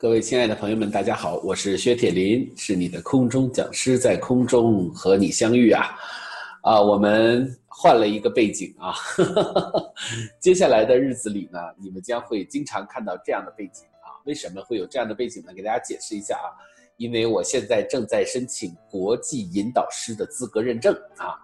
各位亲爱的朋友们，大家好，我是薛铁林，是你的空中讲师，在空中和你相遇啊！啊，我们换了一个背景啊，接下来的日子里呢，你们将会经常看到这样的背景啊。为什么会有这样的背景呢？给大家解释一下啊，因为我现在正在申请国际引导师的资格认证啊。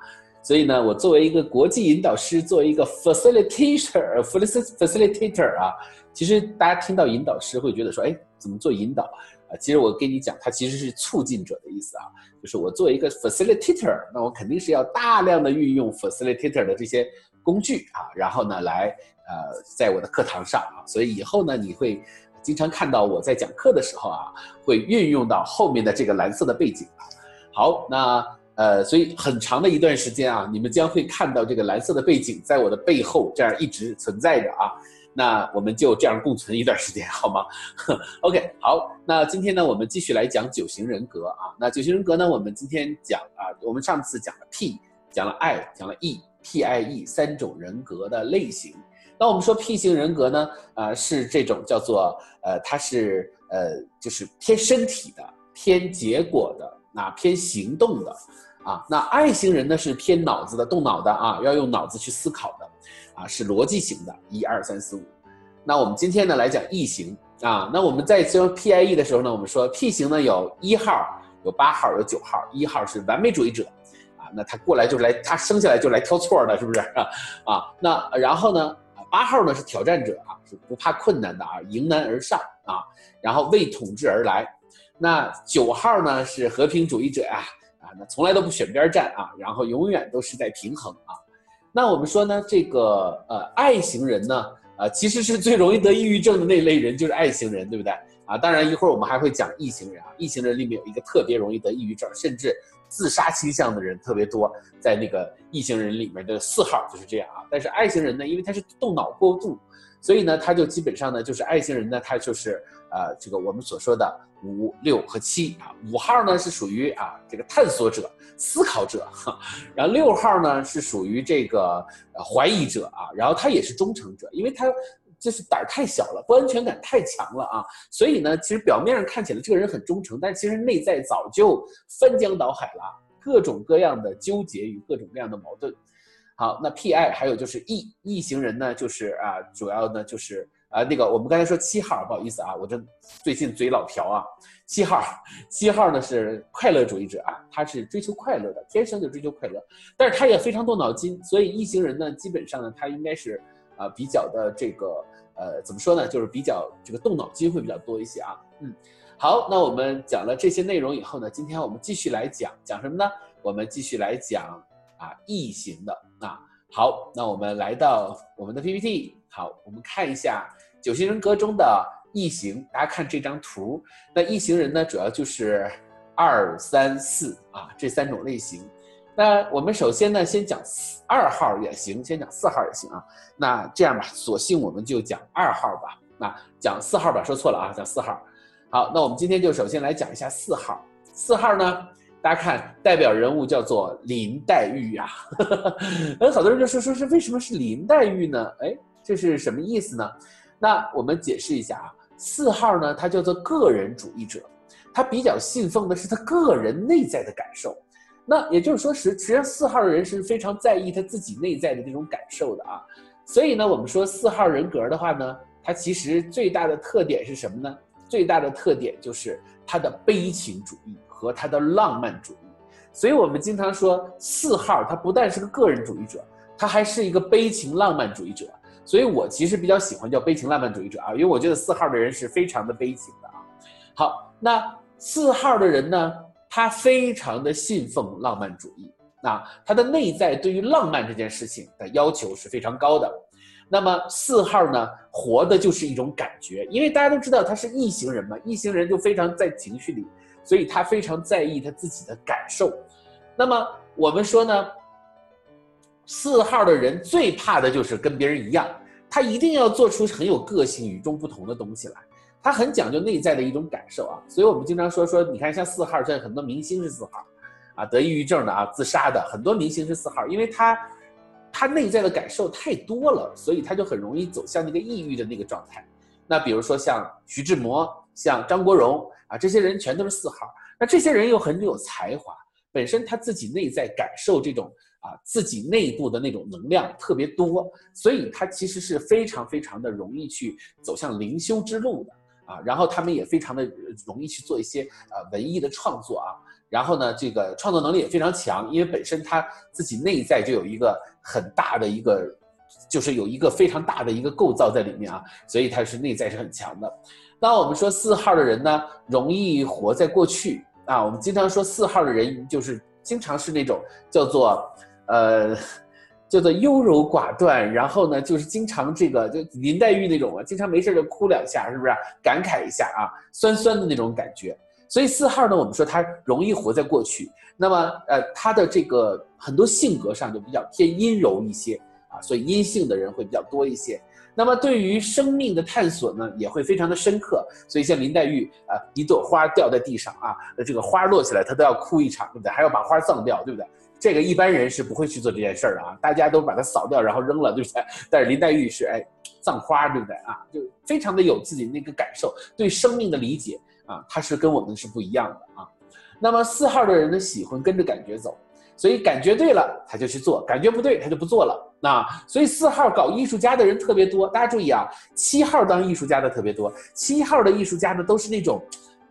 所以呢，我作为一个国际引导师，作为一个 facilitator，facilitator 啊，其实大家听到引导师会觉得说，哎，怎么做引导啊？其实我跟你讲，它其实是促进者的意思啊，就是我作为一个 facilitator，那我肯定是要大量的运用 facilitator 的这些工具啊，然后呢，来呃，在我的课堂上啊，所以以后呢，你会经常看到我在讲课的时候啊，会运用到后面的这个蓝色的背景啊。好，那。呃，所以很长的一段时间啊，你们将会看到这个蓝色的背景在我的背后这样一直存在着啊。那我们就这样共存一段时间好吗？OK，好。那今天呢，我们继续来讲九型人格啊。那九型人格呢，我们今天讲啊，我们上次讲了 P，讲了 I，讲了 E，PIE 三种人格的类型。那我们说 P 型人格呢，啊，是这种叫做呃，它是呃，就是偏身体的，偏结果的。那偏行动的，啊，那爱型人呢是偏脑子的，动脑的啊，要用脑子去思考的，啊，是逻辑型的，一二三四五。那我们今天呢来讲 E 型啊，那我们在说 PIE 的时候呢，我们说 P 型呢有一号、有八号、有九号，一号是完美主义者，啊，那他过来就来，他生下来就来挑错的，是不是啊？啊，那然后呢，八号呢是挑战者啊，是不怕困难的啊，迎难而上啊，然后为统治而来。那九号呢是和平主义者呀，啊，那从来都不选边站啊，然后永远都是在平衡啊。那我们说呢，这个呃爱型人呢，呃其实是最容易得抑郁症的那类人，就是爱型人，对不对啊？当然一会儿我们还会讲异型人啊，异型人里面有一个特别容易得抑郁症，甚至自杀倾向的人特别多，在那个异型人里面的四号就是这样啊。但是爱型人呢，因为他是动脑过度，所以呢，他就基本上呢就是爱型人呢，他就是呃这个我们所说的。五六和七啊，五号呢是属于啊这个探索者、思考者，哈，然后六号呢是属于这个怀疑者啊，然后他也是忠诚者，因为他就是胆儿太小了，不安全感太强了啊，所以呢，其实表面上看起来这个人很忠诚，但其实内在早就翻江倒海了，各种各样的纠结与各种各样的矛盾。好，那 P I 还有就是 E E 型人呢，就是啊，主要呢就是。啊，那个我们刚才说七号，不好意思啊，我这最近嘴老瓢啊。七号，七号呢是快乐主义者啊，他是追求快乐的，天生就追求快乐，但是他也非常动脑筋，所以异型人呢，基本上呢，他应该是啊比较的这个呃怎么说呢，就是比较这个动脑筋会比较多一些啊。嗯，好，那我们讲了这些内容以后呢，今天我们继续来讲讲什么呢？我们继续来讲啊异型的啊。好，那我们来到我们的 PPT，好，我们看一下。九型人格中的异型，大家看这张图，那异型人呢，主要就是二三四啊这三种类型。那我们首先呢，先讲二号也行，先讲四号也行啊。那这样吧，索性我们就讲二号吧。那讲四号吧，说错了啊，讲四号。好，那我们今天就首先来讲一下四号。四号呢，大家看代表人物叫做林黛玉啊。哎，好多人就说说是为什么是林黛玉呢？哎，这是什么意思呢？那我们解释一下啊，四号呢，他叫做个人主义者，他比较信奉的是他个人内在的感受。那也就是说，实实际上四号的人是非常在意他自己内在的这种感受的啊。所以呢，我们说四号人格的话呢，他其实最大的特点是什么呢？最大的特点就是他的悲情主义和他的浪漫主义。所以我们经常说四号他不但是个个人主义者，他还是一个悲情浪漫主义者。所以我其实比较喜欢叫悲情浪漫主义者啊，因为我觉得四号的人是非常的悲情的啊。好，那四号的人呢，他非常的信奉浪漫主义，那他的内在对于浪漫这件事情的要求是非常高的。那么四号呢，活的就是一种感觉，因为大家都知道他是异型人嘛，异型人就非常在情绪里，所以他非常在意他自己的感受。那么我们说呢？四号的人最怕的就是跟别人一样，他一定要做出很有个性、与众不同的东西来。他很讲究内在的一种感受啊，所以我们经常说说，你看像四号，现在很多明星是四号，啊，得抑郁症的啊，自杀的很多明星是四号，因为他他内在的感受太多了，所以他就很容易走向那个抑郁的那个状态。那比如说像徐志摩像张国荣啊，这些人全都是四号。那这些人又很有才华，本身他自己内在感受这种啊自己内部的那种能量特别多，所以他其实是非常非常的容易去走向灵修之路的啊。然后他们也非常的容易去做一些呃文艺的创作啊。然后呢，这个创作能力也非常强，因为本身他自己内在就有一个很大的一个，就是有一个非常大的一个构造在里面啊，所以他是内在是很强的。那我们说四号的人呢，容易活在过去啊。我们经常说四号的人就是经常是那种叫做呃叫做优柔寡断，然后呢就是经常这个就林黛玉那种啊，经常没事就哭两下，是不是感慨一下啊，酸酸的那种感觉。所以四号呢，我们说他容易活在过去，那么呃，他的这个很多性格上就比较偏阴柔一些啊，所以阴性的人会比较多一些。那么对于生命的探索呢，也会非常的深刻。所以像林黛玉啊，一朵花掉在地上啊，这个花落下来，她都要哭一场，对不对？还要把花葬掉，对不对？这个一般人是不会去做这件事儿啊，大家都把它扫掉然后扔了，对不对？但是林黛玉是哎，葬花，对不对啊？就非常的有自己那个感受，对生命的理解。啊，他是跟我们是不一样的啊。那么四号的人呢，喜欢跟着感觉走，所以感觉对了他就去做，感觉不对他就不做了。那所以四号搞艺术家的人特别多，大家注意啊，七号当艺术家的特别多。七号的艺术家呢，都是那种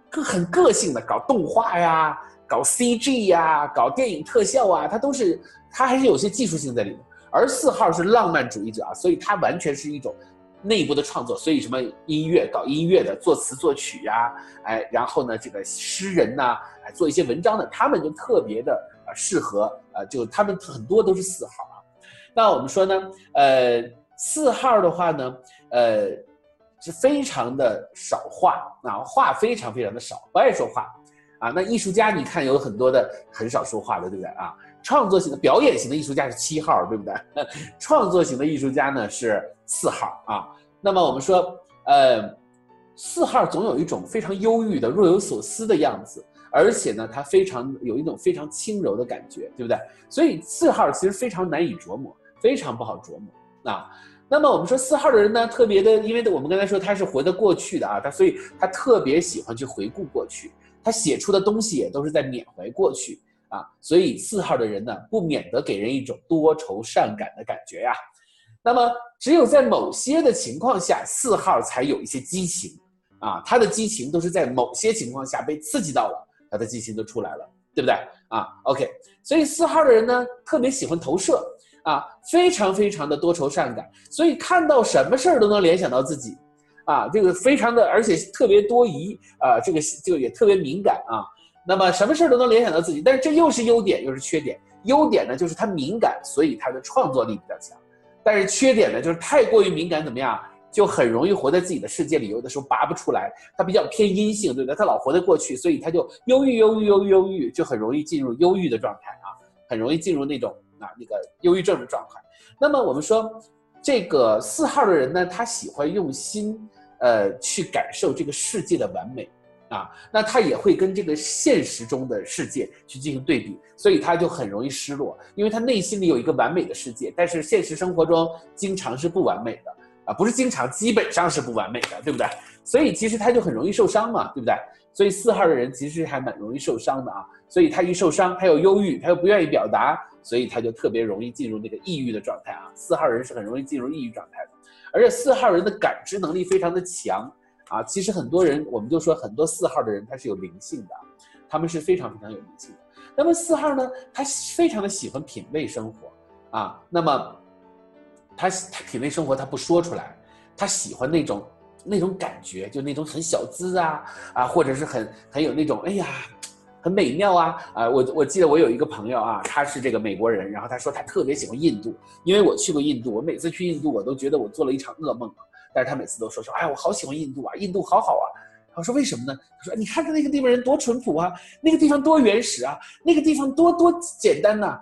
个很个性的，搞动画呀，搞 CG 呀，搞电影特效啊，他都是他还是有些技术性在里面。而四号是浪漫主义者啊，所以他完全是一种。内部的创作，所以什么音乐搞音乐的，作词作曲呀，哎，然后呢，这个诗人呐，哎，做一些文章的，他们就特别的呃适合，呃，就他们很多都是四号啊。那我们说呢，呃，四号的话呢，呃，是非常的少话啊，话非常非常的少，不爱说话啊。那艺术家你看有很多的很少说话的，对不对啊？创作型的、表演型的艺术家是七号，对不对？创作型的艺术家呢是四号啊。那么我们说，呃，四号总有一种非常忧郁的、若有所思的样子，而且呢，他非常有一种非常轻柔的感觉，对不对？所以四号其实非常难以琢磨，非常不好琢磨啊。那么我们说四号的人呢，特别的，因为我们刚才说他是活在过去的啊，他所以他特别喜欢去回顾过去，他写出的东西也都是在缅怀过去。啊，所以四号的人呢，不免得给人一种多愁善感的感觉呀。那么，只有在某些的情况下，四号才有一些激情啊。他的激情都是在某些情况下被刺激到了，他的激情就出来了，对不对啊？OK，所以四号的人呢，特别喜欢投射啊，非常非常的多愁善感，所以看到什么事儿都能联想到自己啊，这个非常的，而且特别多疑啊，这个就也特别敏感啊。那么什么事儿都能联想到自己，但是这又是优点又是缺点。优点呢，就是他敏感，所以他的创作力比较强；但是缺点呢，就是太过于敏感，怎么样，就很容易活在自己的世界里，有的时候拔不出来。他比较偏阴性，对不对？他老活在过去，所以他就忧郁、忧郁、忧郁、忧郁，就很容易进入忧郁的状态啊，很容易进入那种啊那个忧郁症的状态。那么我们说，这个四号的人呢，他喜欢用心，呃，去感受这个世界的完美。啊，那他也会跟这个现实中的世界去进行对比，所以他就很容易失落，因为他内心里有一个完美的世界，但是现实生活中经常是不完美的啊，不是经常，基本上是不完美的，对不对？所以其实他就很容易受伤嘛，对不对？所以四号的人其实还蛮容易受伤的啊，所以他一受伤，他又忧郁，他又不愿意表达，所以他就特别容易进入那个抑郁的状态啊。四号人是很容易进入抑郁状态的，而且四号人的感知能力非常的强。啊，其实很多人，我们就说很多四号的人他是有灵性的，他们是非常非常有灵性的。那么四号呢，他非常的喜欢品味生活啊。那么他他品味生活，他不说出来，他喜欢那种那种感觉，就那种很小资啊啊，或者是很很有那种哎呀很美妙啊啊。我我记得我有一个朋友啊，他是这个美国人，然后他说他特别喜欢印度，因为我去过印度，我每次去印度我都觉得我做了一场噩梦。但是他每次都说说，哎，我好喜欢印度啊，印度好好啊。我说为什么呢？他说你看看那个地方人多淳朴啊，那个地方多原始啊，那个地方多多简单呐。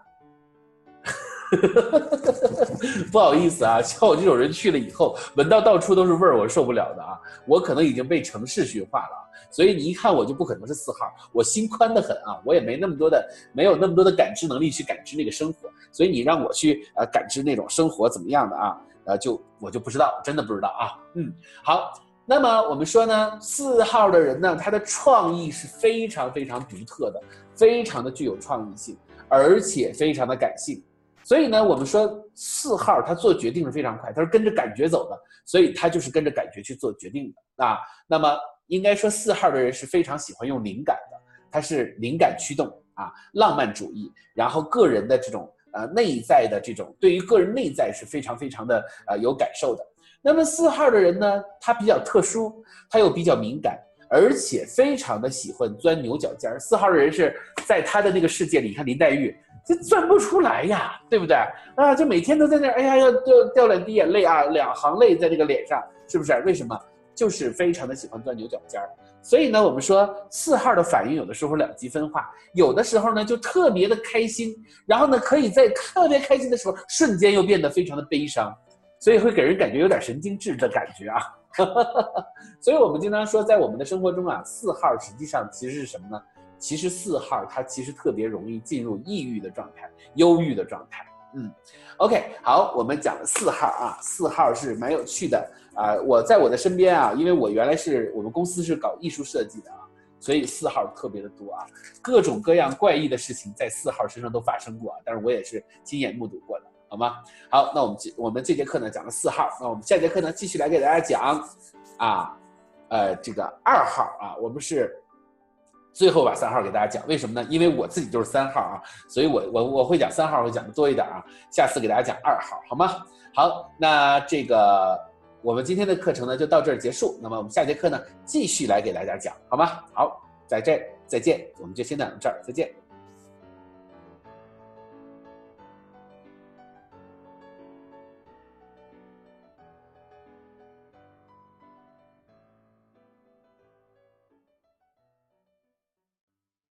不好意思啊，像我这种人去了以后，闻到到处都是味儿，我受不了的啊。我可能已经被城市驯化了，所以你一看我就不可能是四号，我心宽的很啊，我也没那么多的，没有那么多的感知能力去感知那个生活，所以你让我去呃感知那种生活怎么样的啊？呃，就我就不知道，真的不知道啊。嗯，好，那。那么我们说呢，四号的人呢，他的创意是非常非常独特的，非常的具有创意性，而且非常的感性。所以呢，我们说四号他做决定是非常快，他是跟着感觉走的，所以他就是跟着感觉去做决定的啊。那么应该说四号的人是非常喜欢用灵感的，他是灵感驱动啊，浪漫主义，然后个人的这种呃内在的这种对于个人内在是非常非常的呃有感受的。那么四号的人呢，他比较特殊，他又比较敏感，而且非常的喜欢钻牛角尖儿。四号的人是在他的那个世界里，你看林黛玉就钻不出来呀，对不对？啊，就每天都在那儿，哎呀，要掉掉两滴眼泪啊，两行泪在这个脸上，是不是？为什么？就是非常的喜欢钻牛角尖儿。所以呢，我们说四号的反应有的时候两极分化，有的时候呢就特别的开心，然后呢可以在特别开心的时候，瞬间又变得非常的悲伤。所以会给人感觉有点神经质的感觉啊，哈 所以我们经常说，在我们的生活中啊，四号实际上其实是什么呢？其实四号它其实特别容易进入抑郁的状态、忧郁的状态。嗯，OK，好，我们讲了四号啊，四号是蛮有趣的啊。我在我的身边啊，因为我原来是我们公司是搞艺术设计的啊，所以四号特别的多啊，各种各样怪异的事情在四号身上都发生过啊，但是我也是亲眼目睹过的。好吗？好，那我们这我们这节课呢讲了四号，那我们下节课呢继续来给大家讲，啊，呃，这个二号啊，我们是最后把三号给大家讲，为什么呢？因为我自己就是三号啊，所以我我我会讲三号会讲的多一点啊，下次给大家讲二号，好吗？好，那这个我们今天的课程呢就到这儿结束，那么我们下节课呢继续来给大家讲，好吗？好，在这再见，我们就先讲到这儿，再见。